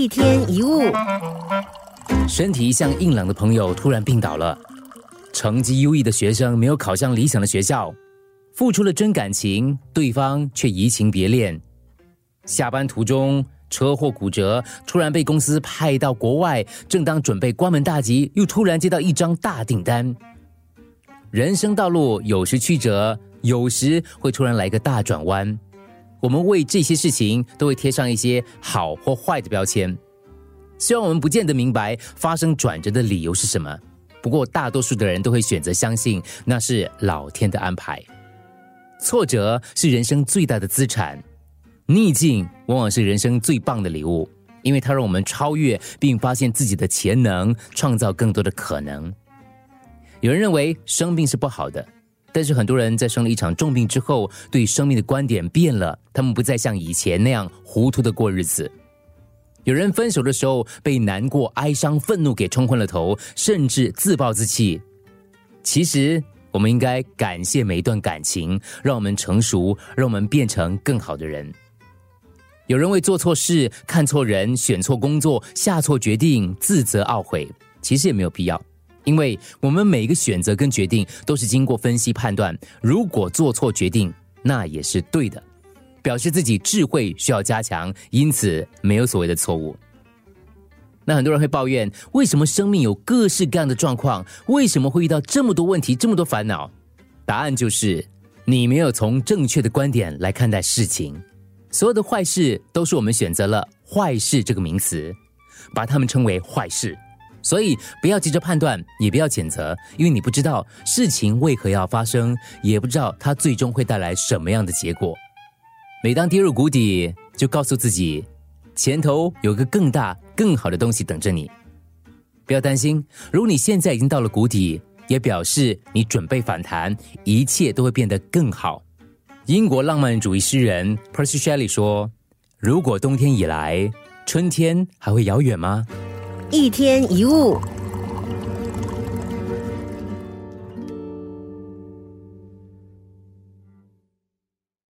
一天一物，身体一向硬朗的朋友突然病倒了，成绩优异的学生没有考上理想的学校，付出了真感情，对方却移情别恋。下班途中车祸骨折，突然被公司派到国外，正当准备关门大吉，又突然接到一张大订单。人生道路有时曲折，有时会突然来个大转弯。我们为这些事情都会贴上一些好或坏的标签。虽然我们不见得明白发生转折的理由是什么，不过大多数的人都会选择相信那是老天的安排。挫折是人生最大的资产，逆境往往是人生最棒的礼物，因为它让我们超越并发现自己的潜能，创造更多的可能。有人认为生病是不好的。但是很多人在生了一场重病之后，对生命的观点变了，他们不再像以前那样糊涂的过日子。有人分手的时候被难过、哀伤、愤怒给冲昏了头，甚至自暴自弃。其实，我们应该感谢每一段感情，让我们成熟，让我们变成更好的人。有人为做错事、看错人、选错工作、下错决定自责懊悔，其实也没有必要。因为我们每一个选择跟决定都是经过分析判断，如果做错决定，那也是对的，表示自己智慧需要加强，因此没有所谓的错误。那很多人会抱怨，为什么生命有各式各样的状况，为什么会遇到这么多问题，这么多烦恼？答案就是你没有从正确的观点来看待事情。所有的坏事都是我们选择了“坏事”这个名词，把它们称为坏事。所以不要急着判断，也不要谴责，因为你不知道事情为何要发生，也不知道它最终会带来什么样的结果。每当跌入谷底，就告诉自己，前头有个更大、更好的东西等着你。不要担心，如果你现在已经到了谷底，也表示你准备反弹，一切都会变得更好。英国浪漫主义诗人 Percy Shelley 说：“如果冬天已来，春天还会遥远吗？”一天一物。